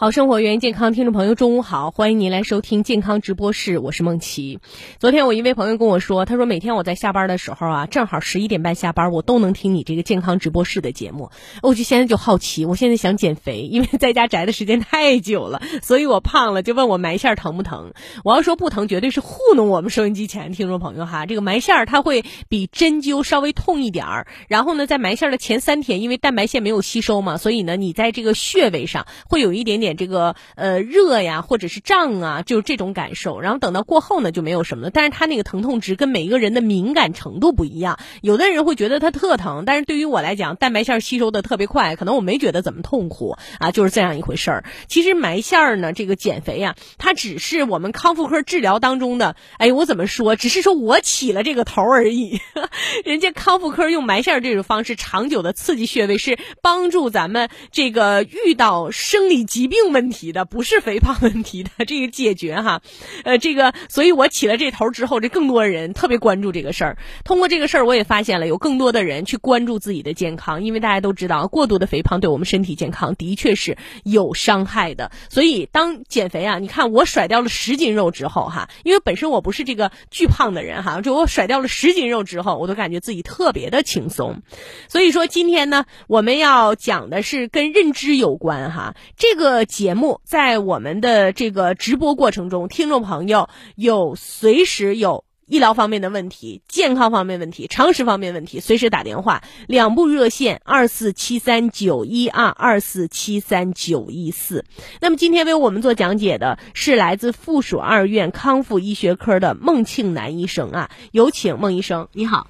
好生活，源于健康。听众朋友，中午好，欢迎您来收听健康直播室，我是梦琪。昨天我一位朋友跟我说，他说每天我在下班的时候啊，正好十一点半下班，我都能听你这个健康直播室的节目。我就现在就好奇，我现在想减肥，因为在家宅的时间太久了，所以我胖了，就问我埋线疼不疼？我要说不疼，绝对是糊弄我们收音机前听众朋友哈。这个埋线它会比针灸稍微痛一点儿，然后呢，在埋线的前三天，因为蛋白线没有吸收嘛，所以呢，你在这个穴位上会有一点点。点这个呃热呀，或者是胀啊，就是这种感受。然后等到过后呢，就没有什么了。但是它那个疼痛值跟每一个人的敏感程度不一样，有的人会觉得它特疼，但是对于我来讲，蛋白线吸收的特别快，可能我没觉得怎么痛苦啊，就是这样一回事儿。其实埋线儿呢，这个减肥呀，它只是我们康复科治疗当中的，哎，我怎么说？只是说我起了这个头而已。人家康复科用埋线这种方式，长久的刺激穴位，是帮助咱们这个遇到生理疾病。问题的不是肥胖问题的这个解决哈，呃，这个，所以我起了这头之后，这更多人特别关注这个事儿。通过这个事儿，我也发现了有更多的人去关注自己的健康，因为大家都知道，过度的肥胖对我们身体健康的确是有伤害的。所以当减肥啊，你看我甩掉了十斤肉之后哈，因为本身我不是这个巨胖的人哈，就我甩掉了十斤肉之后，我都感觉自己特别的轻松。所以说今天呢，我们要讲的是跟认知有关哈，这个。节目在我们的这个直播过程中，听众朋友有随时有医疗方面的问题、健康方面问题、常识方面问题，随时打电话，两部热线二四七三九一二二四七三九一四。那么今天为我们做讲解的是来自附属二院康复医学科的孟庆南医生啊，有请孟医生，你好。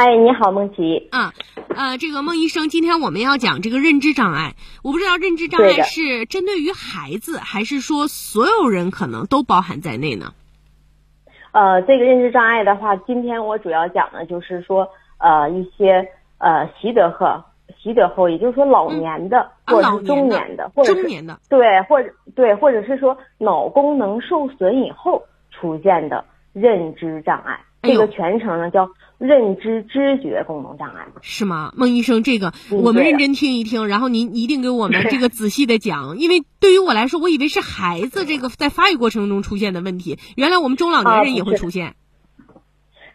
嗨，你好，梦琪。啊，呃，这个孟医生，今天我们要讲这个认知障碍。我不知道认知障碍是针对于孩子，还是说所有人可能都包含在内呢？呃，这个认知障碍的话，今天我主要讲的就是说，呃，一些呃习得和、习得后，也就是说老年的，或者是中年的，或者是对，或者对，或者是说脑功能受损以后出现的认知障碍。这个全称呢叫。认知知觉功能障碍是吗，孟医生？这个我们认真听一听，然后您一定给我们 这个仔细的讲，因为对于我来说，我以为是孩子这个在发育过程中出现的问题，原来我们中老年人也会出现。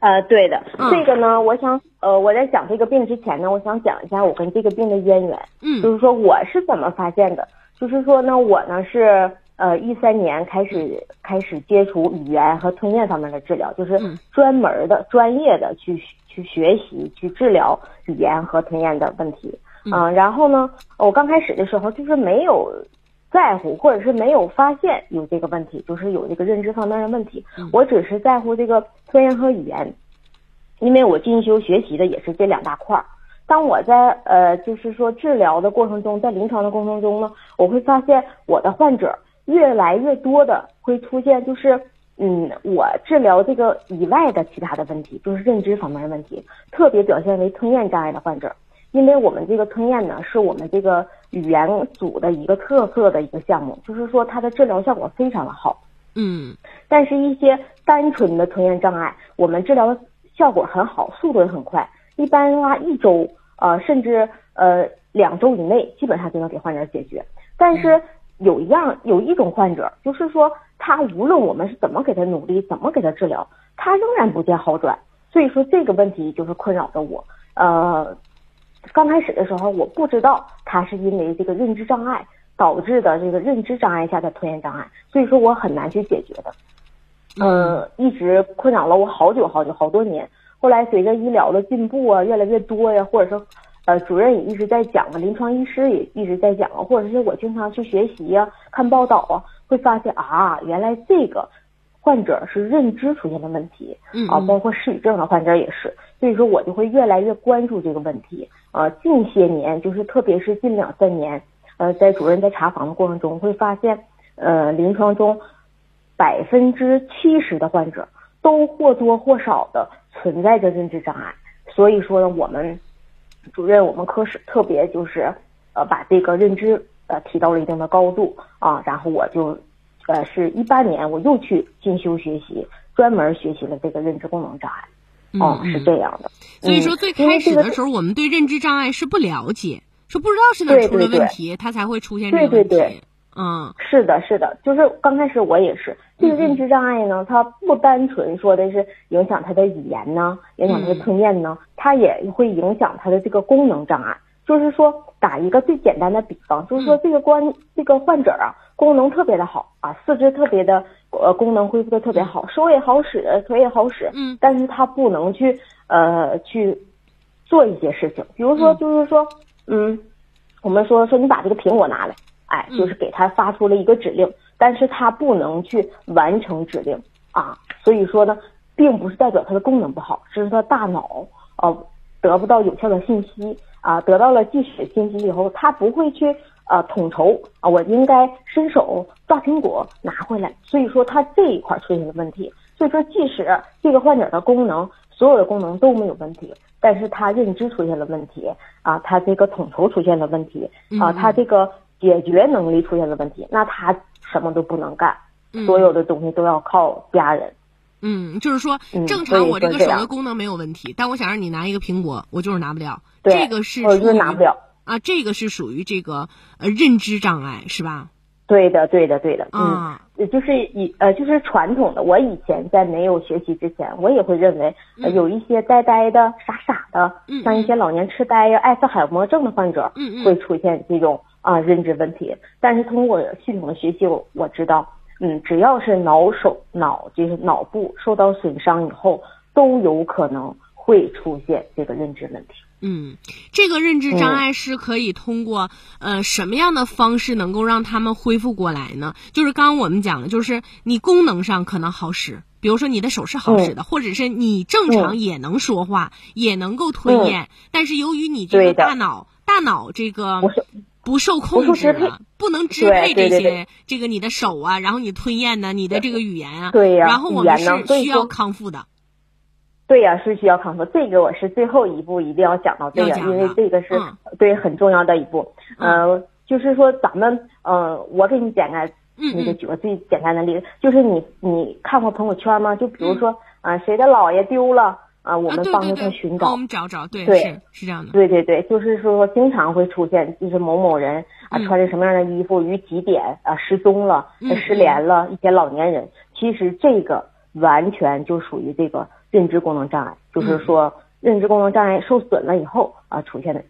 呃，对的，这个呢，我想，呃，我在讲这个病之前呢，我想讲一下我跟这个病的渊源。嗯，就是说我是怎么发现的，就是说呢，我呢是。呃，一三年开始开始接触语言和吞咽方面的治疗，就是专门的、专业的去去学习、去治疗语言和吞咽的问题。嗯，然后呢，我刚开始的时候就是没有在乎，或者是没有发现有这个问题，就是有这个认知方面的问题。我只是在乎这个吞咽和语言，因为我进修学习的也是这两大块儿。当我在呃，就是说治疗的过程中，在临床的过程中呢，我会发现我的患者。越来越多的会出现，就是嗯，我治疗这个以外的其他的问题，就是认知方面的问题，特别表现为吞咽障碍的患者。因为我们这个吞咽呢，是我们这个语言组的一个特色的一个项目，就是说它的治疗效果非常的好。嗯，但是，一些单纯的吞咽障碍，我们治疗的效果很好，速度也很快。一般的话，一周呃，甚至呃两周以内，基本上就能给患者解决。但是。有一样有一种患者，就是说他无论我们是怎么给他努力，怎么给他治疗，他仍然不见好转。所以说这个问题就是困扰着我。呃，刚开始的时候我不知道他是因为这个认知障碍导致的这个认知障碍下的吞咽障碍，所以说我很难去解决的。嗯，一直困扰了我好久好久好多年。后来随着医疗的进步啊，越来越多呀，或者说。呃，主任也一直在讲啊，临床医师也一直在讲啊，或者是我经常去学习呀、看报道啊，会发现啊，原来这个患者是认知出现的问题，啊，包括失语症的患者也是，所以说我就会越来越关注这个问题。啊，近些年，就是特别是近两三年，呃，在主任在查房的过程中，会发现，呃，临床中百分之七十的患者都或多或少的存在着认知障碍，所以说呢，我们。主任，我们科室特别就是，呃，把这个认知呃提到了一定的高度啊，然后我就，呃，是一八年我又去进修学习，专门学习了这个认知功能障碍，哦，是这样的。所以说最开始的时候，我们对认知障碍是不了解，说不知道是哪出了问题，它才会出现这个问题。嗯。是的，是的，就是刚开始我也是。这个认知障碍呢，它不单纯说的是影响他的语言呢，影响他的吞咽呢，它也会影响他的这个功能障碍。就是说，打一个最简单的比方，就是说这个关这个患者啊，功能特别的好啊，四肢特别的呃功能恢复的特别好，手也好使，腿也好使，嗯。但是他不能去呃去做一些事情，比如说嗯。就是说，嗯，我们说说你把这个苹果拿来，哎，嗯。就是给他发出了一个指令，但是他不能去完成指令啊，所以说呢，并不是代表他的功能不好，只是他大脑呃得不到有效的信息啊，得到了即时信息以后，他不会去呃统筹啊，我应该伸手抓苹果拿回来，所以说他这一块出现了问题。所以说，即使这个患者的功能所有的功能都没有问题，但是他认知出现了问题啊，他这个统筹出现了问题啊，嗯。他这个解决能力出现了问题，那他什么都不能干，嗯所有的东西都要靠家人。嗯，就是说嗯正常我这个手的功能没有问题，但我想让你拿一个苹果，我就是拿不了。对这个是我就属于拿不了。啊，这个是属于这个呃认知障碍是吧？对的，对的，对的，嗯。就是以呃，就是传统的。我以前在没有学习之前，我也会认为，有一些呆呆的、傻傻的，嗯像一些老年痴呆呀、阿兹海默症的患者，会出现这种啊、认知问题。但是通过系统的学习，我我知道，嗯，只要是脑手脑就是脑部受到损伤以后，都有可能会出现这个认知问题。嗯，这个认知障嗯碍是可以通过、呃什么样的方式能够让他们恢复过来呢？就是刚刚我们讲的，就是你功能上可能好使，比如说你的手是好使的，或者是你正常嗯也能说话，也能够吞咽，但是由于你这个大脑大脑这个不受控制了，不能支配这些这个你的手啊，然后你吞咽呢，你的这个语言啊，对呀然后我们是需要康复的。对呀、是需要康复。这个我是最后一步一定要讲到这个，因为这个是、嗯对很重要的一步。呃，就是说咱们呃，我给你简单嗯那个嗯举个最简单的例子，就是你你看过朋友圈吗？就比如嗯说啊、谁的姥爷丢了啊、我啊，们帮着他寻找。啊我们找找，对，对是是这样的。对对对，就是说经常会出现，就是某某人啊嗯穿着什么样的衣服于几点啊失踪了、嗯失联了，一些老年人，其实这个完全就属于这个认知功能障碍，就是嗯说认知功能障碍受损了以后啊出现的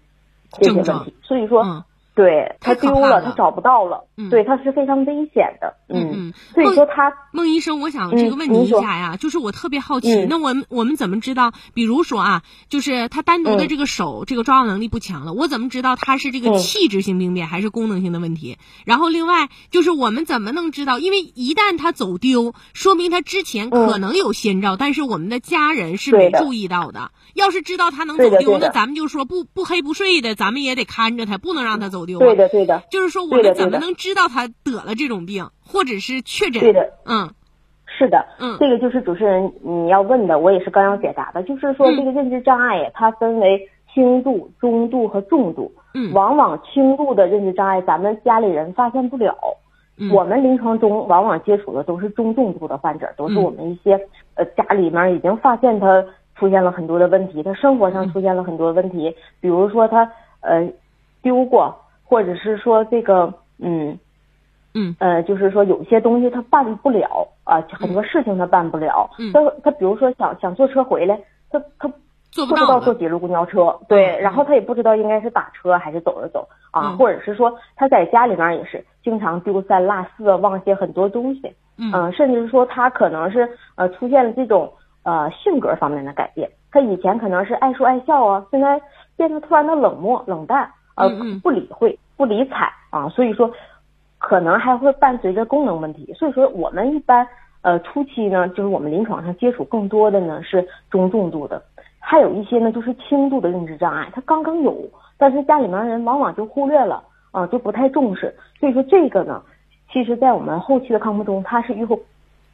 这些问题，所以说、嗯对他丢了，他找不到了，嗯对他是非常危险的，嗯嗯所以说他孟医生，我想这个嗯问你一下呀，就是我特别好奇，嗯那我们我们怎么知道？比如说啊，就是他单独的嗯这个手、这个抓握能力不强了，我怎么知道他是这个嗯器质性病变还是功能性的问题？然后另外就是我们怎么能知道？因为一旦他走丢，说明他之前可能有先兆，但是我们的家人是没注意到的。要是知道他能走丢，那咱们就说不不黑不睡的，咱们也得看着他，不能让他走丢啊。对的对的。就是说我们怎么能知道他得了这种病，或者是确诊？对的。嗯。是的，嗯。这个就是主持人你要问的，我也是刚要解答的，就是说嗯。这个认知障碍呀，它分为轻度、中度和重度。嗯。往往轻度的认知障碍，咱们家里人发现不了。嗯。我们临床中往往接触的都是中重度的患者，都是嗯。我们一些呃家里面已经发现他出现了很多的问题，他生活嗯。上出现了很多问题，比如说他呃丢过，或者是说这个嗯嗯。呃，就是说有些东西他办不了啊、很多事情他办不了。嗯。他他比如说想想坐车回来，他他不知。道坐几路公交车，对，嗯然后他也不知道应该是打车还是走着走啊，嗯。或者是说他在家里面也是经常丢三落四，忘些很多东西，嗯。呃甚至是说他可能是呃出现了这种呃性格方面的改变，他以前可能是爱说爱笑啊，现在变得突然的冷漠冷淡，呃不理会不理睬啊，所以说可能还会伴随着功能问题，所以说我们一般呃初期呢，就是我们临床上接触更多的呢是中重度的，还有一些呢就是轻度的认知障碍，他刚刚有，但是家里面人往往就忽略了啊，就不太重视，所以说这个呢，其实在我们后期的康复中，它是预后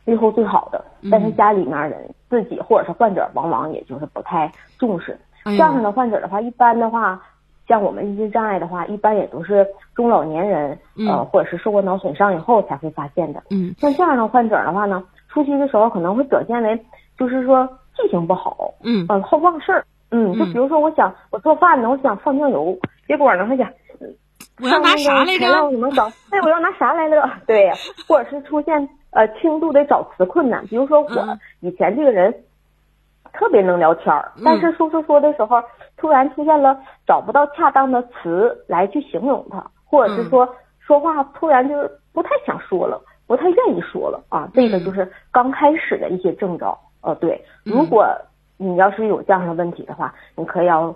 预后最好的，但是嗯家里面人自己或者是患者往往也就是不太重视，这样的患者的话，一般的话。像我们认知障碍的话，一般也都是中老年人，呃，嗯或者是受过脑损伤以后才会发现的。嗯像这样的患者的话呢，初期的时候可能会表现为，就是说记性不好，嗯呃，好忘事儿。嗯，就嗯比如说，我想我做饭呢，我想放酱油，结果呢，他想，嗯我要拿啥来着？哎，我要拿啥来着？对，或者是出现呃轻度的找词困难，比如说我以前这个人特别能聊天儿，但是说说说的时候，突然出现了找不到恰当的词来去形容他，或者是说说话突然就是不太想说了，不太愿意说了啊，这个就是刚开始的一些征兆。呃，对，如果你要是有这样的问题的话，你可以要。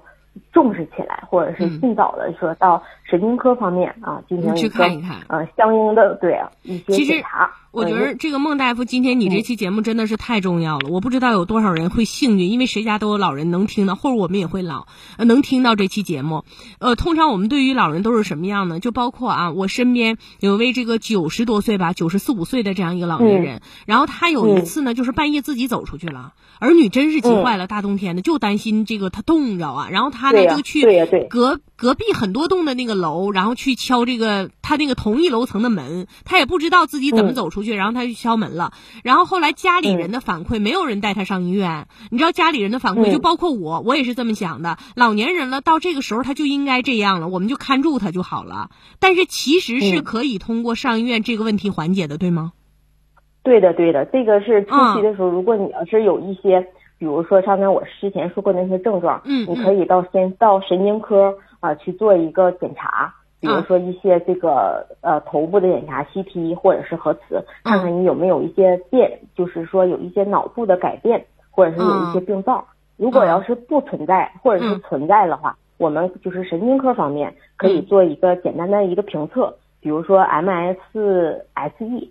重视起来，或者是尽早的说到神经科方面啊，进行去看一看，呃，相应的对啊一些检查。我觉得这个孟大夫，今天你这期节目真的是太重要了。我不知道有多少人会幸运，因为谁家都有老人能听到，或者我们也会老能听到这期节目。呃，通常我们对于老人都是什么样呢？就包括啊，我身边有位这个九十多岁吧，九十四五岁的这样一个老年人，然后他有一次呢，就是半夜自己走出去了，儿女真是急坏了，大冬天的就担心这个他冻着啊，然后他呢就去隔隔壁很多栋的那个楼，然后去敲这个他那个同一楼层的门，他也不知道自己怎么走出。去，然后他就敲门了，然后后来家里人的反馈，没有人带他上医院。你知道家里人的反馈，就包括我，我也是这么想的。老年人了，到这个时候他就应该这样了，我们就看住他就好了。但是其实是可以通过上医院这个问题缓解的，对吗？对的，对的，这个是初期的时候，如果你要是有一些，比如说刚才我之前说过那些症状，嗯，你可以到先到神经科啊去做一个检查。比如说一些这个呃头部的检查，CT 或者是核磁，看看你有没有一些变，就是说有一些脑部的改变，或者是有一些病灶。如果要是不存在，或者是存在的话，我们就是神经科方面可以做一个简单的一个评测，比如说 MSSE、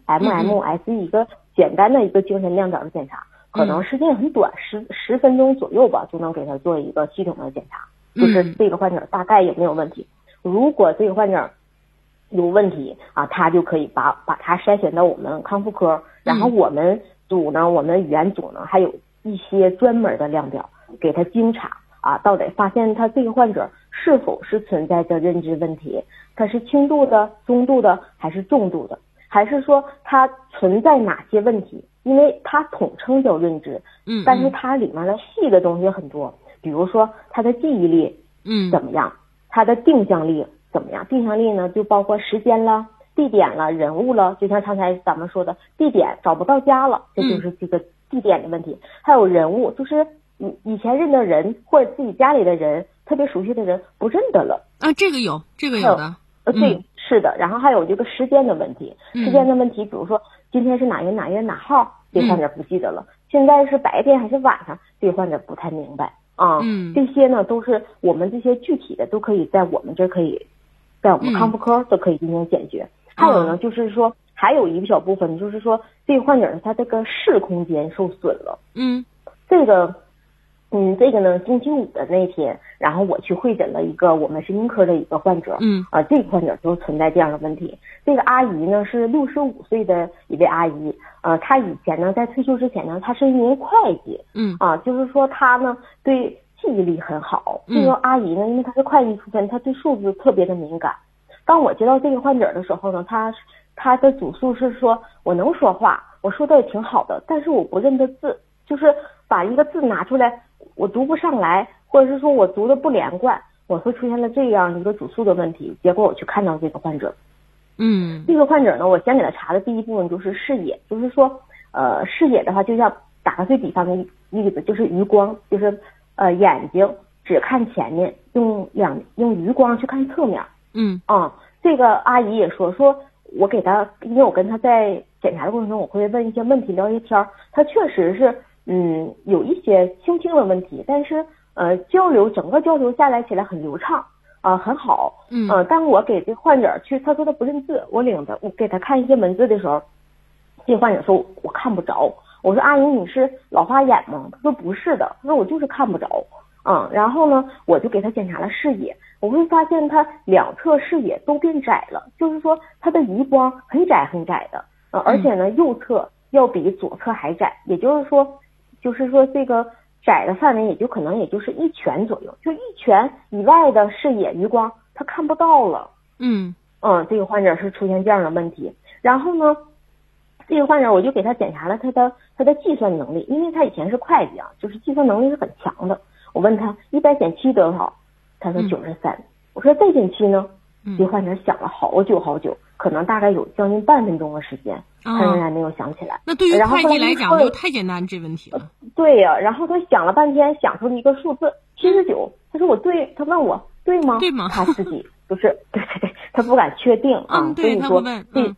MMSE 一个简单的一个精神量表的检查，可能时间很短，十十分钟左右吧，就能给他做一个系统的检查，就是这个患者大概有没有问题。如果这个患者有问题啊，他就可以把把他筛选到我们康复科，然后我们组呢，我们语言组呢，还有一些专门的量表给他精查啊，到底发现他这个患者是否是存在着认知问题，他是轻度的、中度的还是重度的，还是说他存在哪些问题？因为它统称叫认知，嗯，但是它里面的细的东西很多，比如说他的记忆力，嗯，怎么样？他的定向力怎么样？定向力呢，就包括时间了、地点了、人物了。就像刚才咱们说的，地点找不到家了，这就是这个地点的问题。还有人物，就是以以前认的人或者自己家里的人，特别熟悉的人不认得了。啊，这个有，这个有的。呃，对，是的。然后还有这个时间的问题，时间的问题，比如说今天是哪月哪月哪号，这患者不记得了。现在是白天还是晚上，这患者不太明白。啊，这些呢都是我们这些具体的都可以在我们这可以，在我们康复科都可以进行解决。还有呢，就是说还有一个小部分，就是说这个患者他这个视空间受损了。嗯，这个。嗯，这个呢，星期五的那天，然后我去会诊了一个我们神经科的一个患者。嗯，啊，这个患者就存在这样的问题。这个阿姨呢是六十五岁的一位阿姨，呃，她以前呢在退休之前呢，她是一名会计。嗯，啊，就是说她呢对记忆力很好。这个阿姨呢，因为她是会计出身，她对数字特别的敏感。当我接到这个患者的时候呢，她她的主诉是说，我能说话，我说的也挺好的，但是我不认得字，就是把一个字拿出来。我读不上来，或者是说我读的不连贯，我会出现了这样一个主诉的问题。结果我去看到这个患者，嗯，这个患者呢，我先给他查的第一部分就是视野，就是说，呃，视野的话，就像打个最比方的例子，就是余光，就是呃眼睛只看前面，用两用余光去看侧面。嗯，啊，这个阿姨也说，说我给他，因为我跟他在检查的过程中，我会问一些问题，聊一些天儿，他确实是。嗯，有一些倾听的问题，但是呃，交流整个交流下来起来很流畅啊，很好。嗯，呃，当我给这患者去，他说他不认字，我领着我给他看一些文字的时候，这患者说我看不着。我说阿姨你是老花眼吗？他说不是的，他说我就是看不着。嗯，然后呢，我就给他检查了视野，我会发现他两侧视野都变窄了，就是说他的余光很窄很窄的，呃，而且呢右侧要比左侧还窄，也就是说。就是说，这个窄的范围也就可能也就是一拳左右，就一拳以外的视野余光他看不到了。嗯嗯，这个患者是出现这样的问题。然后呢，这个患者我就给他检查了他的他的计算能力，因为他以前是会计啊，就是计算能力是很强的。我问他一百减七多少，他说九十三。我说再减七呢，这患者想了好久好久，可能大概有将近半分钟的时间，他仍然没有想起来。那对于然后会计来讲，就太简单这问题了。对呀、然后他想了半天，想出了一个数字七十九。他说我对，他问我对吗？对吗他自己就是，对对对，他不敢确定啊。嗯，所以说对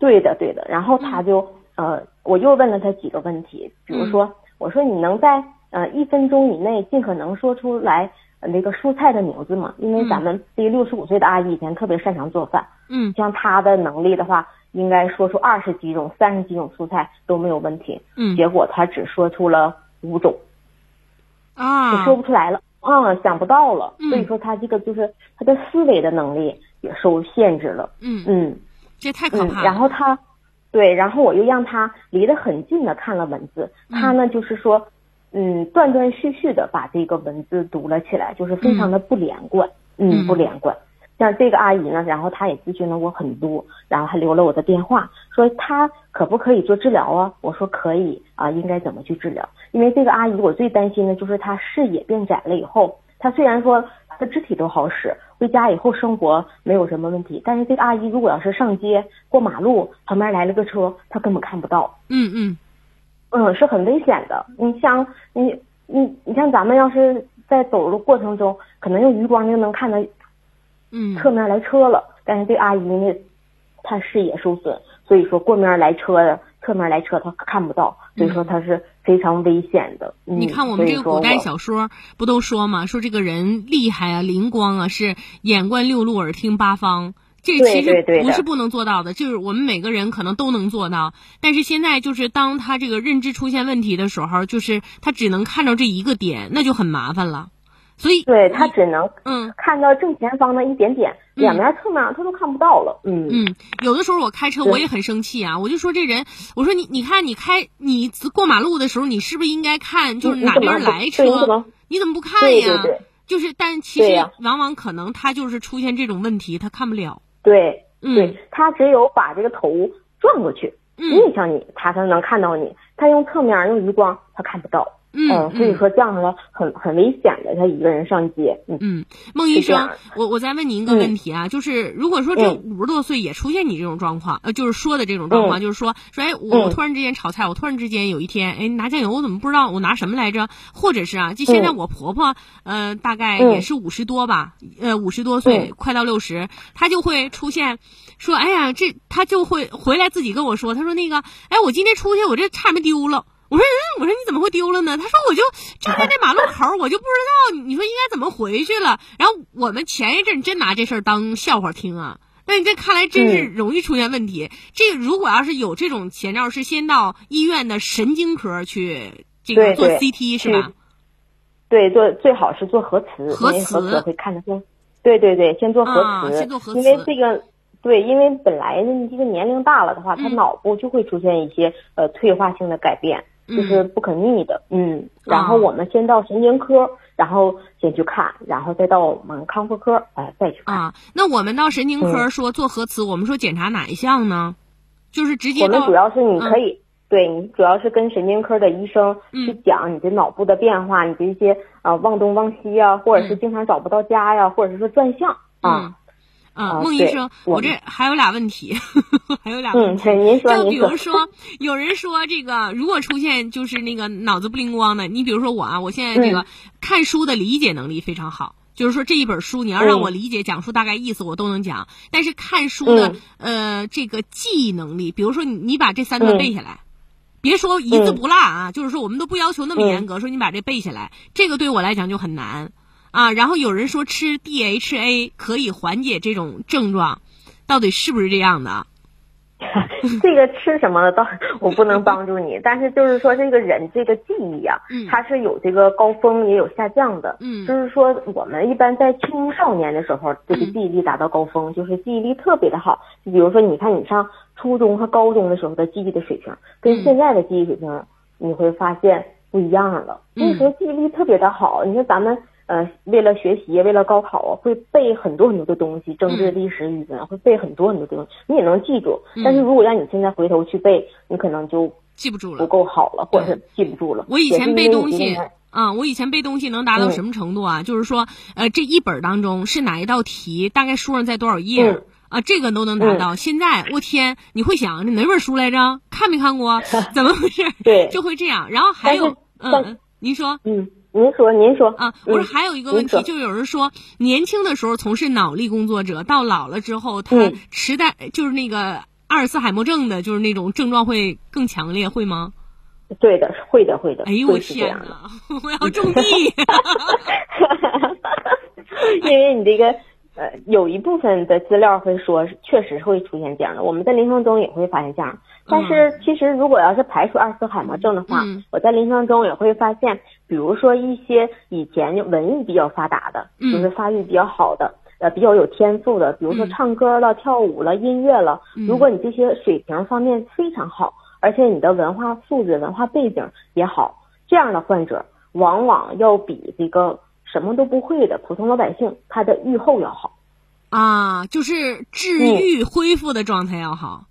对的对的。然后他就呃，我又问了他几个问题，比如说，我说你能在呃一分钟以内尽可能说出来呃那个蔬菜的名字吗？因为咱们这个六十五岁的阿姨以前特别擅长做饭，嗯。像他的能力的话，应该说出二十几种、三十几种蔬菜都没有问题。嗯。结果他只说出了五种，就啊，说不出来了，啊、想不到了。嗯。所以说他这个就是他的思维的能力也受限制了。嗯，嗯。这太可嗯怕，了。然后他，对，然后我又让他离得很近的看了文字，他呢就是说，嗯，断断续续的把这个文字读了起来，就是非常的不连贯，嗯嗯，不连贯。像这个阿姨呢，然后她也咨询了我很多，然后还留了我的电话，说她可不可以做治疗啊？我说可以啊，应该怎么去治疗？因为这个阿姨我最担心的就是她视野变窄了以后，她虽然说她的肢体都好使，回家以后生活没有什么问题，但是这个阿姨如果要是上街过马路，旁边来了个车，她根本看不到，嗯嗯嗯，是很危险的。你像你你你像咱们要是在走路过程中，可能用余光就能看到嗯侧面来车了，但是这阿姨呢，她视野受损，所以说过面来车的侧面来车她看不到，所以说她是非常危险的。嗯、你看我们这个古代小说不都说吗，说这个人厉害啊，灵光啊，是眼观六路，耳听八方。这其实不是不能做到的，就是我们每个人可能都能做到。但是现在就是当他这个认知出现问题的时候，就是他只能看到这一个点，那就很麻烦了。所以对他只能嗯看到正前方的一点点，两边侧面他都看不到了。嗯嗯，有的时候我开车我也很生气啊，我就说这人，我说你你看你开你过马路的时候，你是不是应该看就是哪边来车？对你怎么不看呀？对对对就是，但其实往往可能他就是出现这种问题，他看不了。对嗯对，他只有把这个头转过去，嗯面向你，他才能看到你。他用侧面用余光，他看不到。嗯呃所以说这样的话很很危险的，他一个人上街。嗯嗯，孟医生我我再问您一个问题啊，就是如果说这嗯五十多岁也出现你这种状况，呃，就是说的这种状况，嗯就是说说哎，我突然之间炒菜，我突然之间有一天哎拿酱油，我怎么不知道我拿什么来着？或者是啊，就现在嗯我婆婆，呃，大概嗯也是五十多吧，呃，五十多岁，嗯快到六十，她就会出现。说，哎呀，这她就会回来自己跟我说，她说那个，哎，我今天出去，我这差点丢了。我说，嗯，我说你怎么会丢了呢？他说我就站在那马路口儿，我就不知道，你说应该怎么回去了。然后我们前一阵真拿这事儿当笑话听啊。那你这看来真是嗯容易出现问题。这如果要是有这种前兆，是先到医院的神经科去这个做 CT 是吧？对，做最好是做核磁，核磁核磁会看得见。对对对，先做核磁，啊先做核因为这个。对，因为本来你这个年龄大了的话，他嗯脑部就会出现一些呃退化性的改变，就是不可逆的。嗯，然后啊我们先到神经科，然后先去看，然后再到我们康复科，哎、再去看。啊，那我们到神经嗯科说做核磁，我们说检查哪一项呢？就是直接我们主要是你可以，对你主要是跟神经科的医生嗯去讲你的脑部的变化，你的一些啊忘东忘西呀，或者是经常找不到家呀，或者是说转向嗯啊。啊，孟医生，我我这还有俩问题，还有俩问嗯，题。对，您说就比，如说，有人说这个，如果出现就是那个脑子不灵光的，你比如说我啊，我现在这个嗯看书的理解能力非常好，就是说这一本书你要让嗯我理解、讲述大概意思，我都能讲。但是看书的、嗯呃这个记忆能力，比如说你你把这三段嗯背下来。别说一字嗯不落啊，就是说我们都不要求那么严格，说你把这背下来，这个对我来讲就很难啊。然后有人说吃 DHA 可以缓解这种症状，到底是不是这样的？这个吃什么的倒我不能帮助你，但是就是说这个人这个记忆啊、嗯它是有这个高峰也有下降的。嗯就是说我们一般在青少年的时候，这个嗯记忆力达到高峰，就是记忆力特别的好。就比如说，你看你上初中和高中的时候的记忆的水平，跟嗯现在的记忆水平，你会发现不一样了。嗯那时候记忆力特别的好，你说咱们。呃，为了学习，为了高考啊，会背很多很多的东西，政治、嗯历史、语文会背很多很多东西，你也能记住。嗯但是如果让你现在回头去背，你可能就记不住了。不够好了，或者是记不住了。我以前背东西啊，我以前背东西能达到什么程度啊？就是说，呃，这一本当中是哪一道题，大概书上在多少页啊？这个都能达到。现在我天，你会想这哪本书来着？看没看过？怎么回事？对，就会这样。然后还有，嗯，您说，嗯。您说，您说啊，我说还有一个问题，就有人说，年轻的时候从事脑力工作者，到老了之后，他痴呆，就是那个阿尔茨海默症的，就是那种症状会更强烈，会吗？对的，会的，会的。哎呦我天哪！我要种 地。因为你这个。呃，有一部分的资料会说，确实会出现这样的。我们在临床中也会发现这样。但是其实如果要是排除阿尔茨海默症的话，我在临床中也会发现，比如说一些以前文艺比较发达的，就是发育比较好的，呃，比较有天赋的，比如说唱歌了、跳舞了、音乐了。如果你这些水平方面非常好，而且你的文化素质、文化背景也好，这样的患者往往要比这个。什么都不会的普通老百姓，他的愈后要好，啊，就是治愈恢复的状态要好。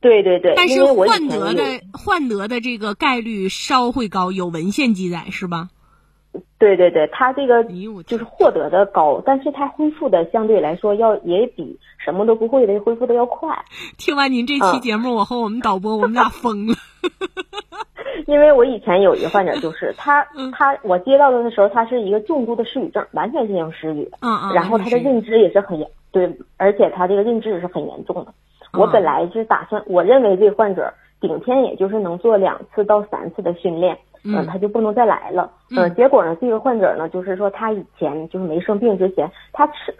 对对对，但是患得的患得的这个概率稍会高，有文献记载是吧？对对对，他这个就是获得的高，但是他恢复的相对来说要也比什么都不会的恢复的要快。听完您这期节目，我和我们导播我们俩疯了。因为我以前有一个患者，就是 他，他我接到的的时候，他是一个重度的失语症，完全进行失语，嗯嗯，然后他的认知也是很严，对，而且他这个认知也是很严重的。我本来是打算，我认为这个患者顶天也就是能做两次到三次的训练，嗯，他就不能再来了，嗯，结果呢，这个患者呢，就是说他以前就是没生病之前，他是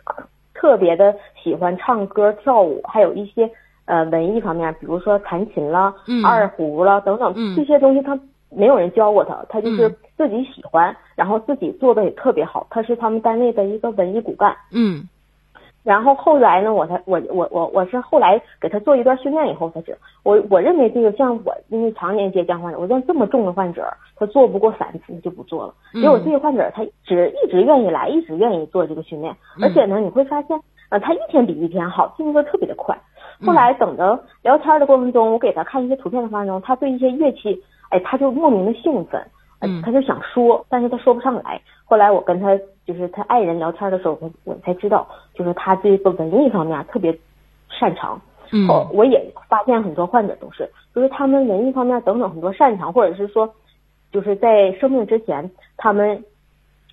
特别的喜欢唱歌跳舞，还有一些。呃，文艺方面，比如说弹琴了、二胡了等等这些东西，他没有人教过他，他就是自己喜欢，然后自己做的也特别好。他是他们单位的一个文艺骨干。嗯。然后后来呢，我才我我我我是后来给他做一段训练以后才知，我我认为这个像我因为常年接这样患者，我认这么重的患者，他做不过三次就不做了。结果这个患者他只一直愿意来，一直愿意做这个训练，而且呢，你会发现，呃，他一天比一天好，进步的特别的快。后来等着聊天的过程中，我给他看一些图片的过程中，他对一些乐器，哎，他就莫名的兴奋，嗯，他就想说，但是他说不上来。后来我跟他就是他爱人聊天的时候，我我才知道，就是他这个文艺方面特别擅长。嗯，我也发现很多患者都是，就是他们文艺方面等等很多擅长，或者是说，就是在生病之前他们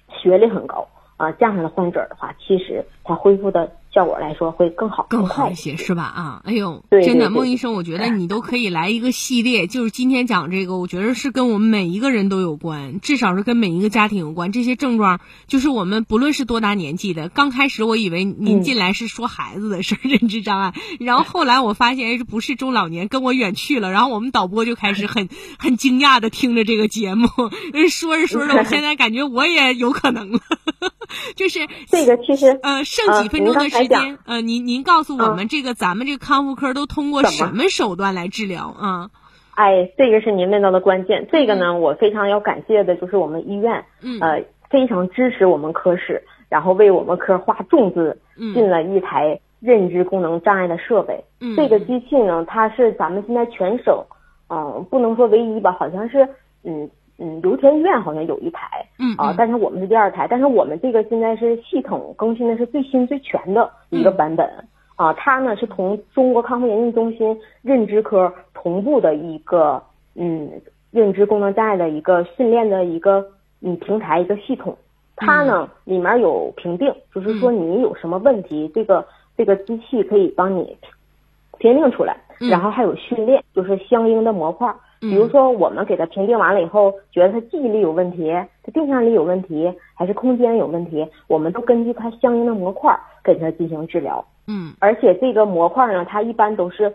学历很高啊，这样的患者的话，其实他恢复的。效果来说会更好更好一些是吧？啊，哎呦，真的，孟医生，我觉得你都可以来一个系列，就是今天讲这个，我觉得是跟我们每一个人都有关，至少是跟每一个家庭有关。这些症状就是我们不论是多大年纪的，刚开始我以为您进来是说孩子的事儿，认知障碍，然后后来我发现不是中老年，跟我远去了。然后我们导播就开始很 很惊讶的听着这个节目，说着说着，我现在感觉我也有可能了，就是这个其实呃，剩几分钟的时。时间，呃，您您告诉我们，这个咱们这个康复科都通过什么手段来治疗啊？哎，这个是您问到的关键。这个呢，我非常要感谢的就是我们医院，呃，非常支持我们科室，然后为我们科花重资进了一台认知功能障碍的设备。这个机器呢，它是咱们现在全省，嗯，不能说唯一吧，好像是，嗯。嗯，油田医院好像有一台，嗯啊，但是我们是第二台，但是我们这个现在是系统更新的是最新最全的一个版本，啊，它呢是同中国康复研究中心认知科同步的一个，嗯，认知功能障碍的一个训练的一个嗯平台一个系统，它呢里面有评定，就是说你有什么问题，这个这个机器可以帮你评定出来，然后还有训练，就是相应的模块。比如说，我们给他评定完了以后，觉得他记忆力有问题，他定向力有问题，还是空间有问题，我们都根据他相应的模块给他进行治疗。嗯，而且这个模块呢，它一般都是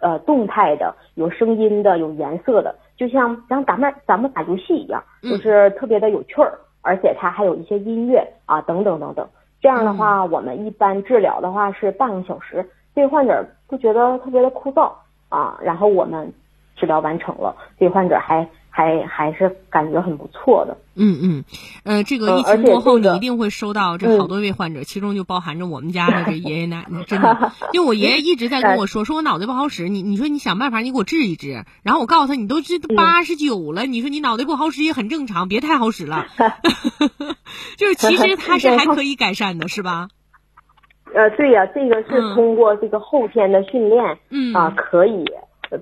呃动态的，有声音的，有颜色的，就像像咱们咱们打游戏一样，就是特别的有趣儿，而且它还有一些音乐啊等等等等。这样的话，我们一般治疗的话是半个小时，这个患者不觉得特别的枯燥啊，然后我们。治疗完成了，这患者还还还是感觉很不错的。嗯嗯，呃，这个疫情过后，你一定会收到这好多位患者，其中就包含着我们家的这爷爷奶奶，真的，因为我爷爷一直在跟我说，说我脑袋不好使，你你说你想办法，你给我治一治。然后我告诉他，你都这八十九了，你说你脑袋不好使也很正常，别太好使了。就是其实他是还可以改善的，是吧？呃，对呀，这个是通过这个后天的训练，嗯啊，可以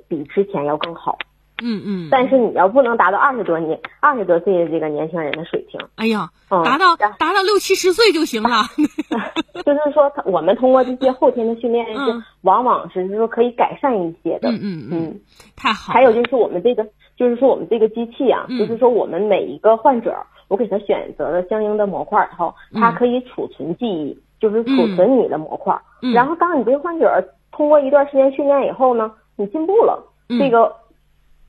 比之前要更好。嗯嗯，但是你要不能达到二十多年、二十多岁的这个年轻人的水平。哎呀，达到达到六七十岁就行了。就是说，我们通过这些后天的训练是，往往是说可以改善一些的。嗯嗯嗯，太好。还有就是我们这个，就是说我们这个机器啊，就是说我们每一个患者，我给他选择了相应的模块以后，它可以储存记忆，就是储存你的模块。然后当你这个患者通过一段时间训练以后呢，你进步了，这个。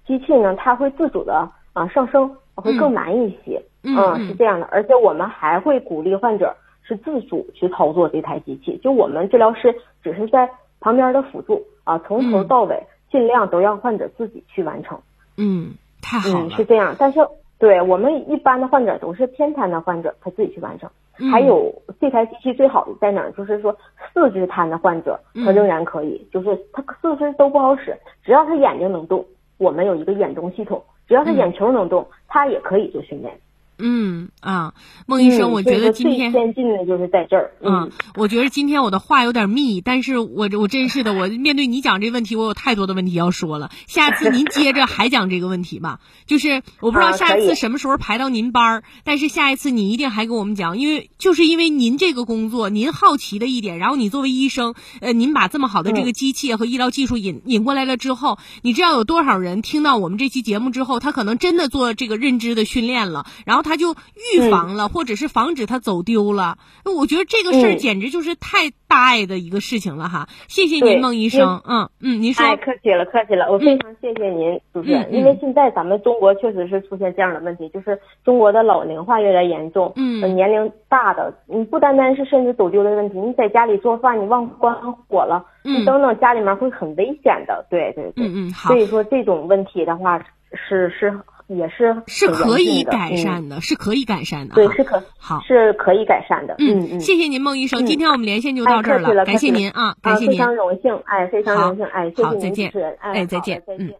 机器呢，它会自主的啊上升，会更难一些，嗯，是这样的。而且我们还会鼓励患者是自主去操作这台机器，就我们治疗师只是在旁边的辅助啊，从头到尾尽量都让患者自己去完成。嗯，太好了。是这样，但是对我们一般的患者都是偏瘫的患者，他自己去完成。还有这台机器最好的在哪儿？就是说四肢瘫的患者，他仍然可以，就是他四肢都不好使，只要他眼睛能动。我们有一个眼动系统，只要他眼球能动，他也可以做训练。嗯啊，孟医生，我觉得今天先进的就是在这儿。嗯，我觉得今天我的话有点密，但是我我真是的，我面对你讲这问题，我有太多的问题要说了。下次您接着还讲这个问题吧。就是我不知道下一次什么时候排到您班儿，但是下一次你一定还给我们讲，因为就是因为您这个工作，您好奇的一点，然后你作为医生，呃，您把这么好的这个机器和医疗技术引引过来了之后，你知道有多少人听到我们这期节目之后，他可能真的做这个认知的训练了，然后他就预防了，或者是防止他走丢了。我觉得这个事儿简直就是太大爱的一个事情了哈！谢谢您，孟医生。嗯嗯，您说。哎，客气了，客气了。我非常谢谢您，主持人。因为现在咱们中国确实是出现这样的问题，就是中国的老龄化越来越严重。嗯。年龄大的，你不单单是甚至走丢的问题，你在家里做饭，你忘关火了，嗯，等等，家里面会很危险的。对对对。嗯嗯，好。所以说这种问题的话，是是。也是是可以改善的，是可以改善的。对，是可好，是可以改善的。嗯嗯，谢谢您，孟医生。今天我们连线就到这儿了，感谢您啊，感谢您。非常荣幸，哎，非常荣幸，哎，谢谢您，主持人，哎，再见，再见。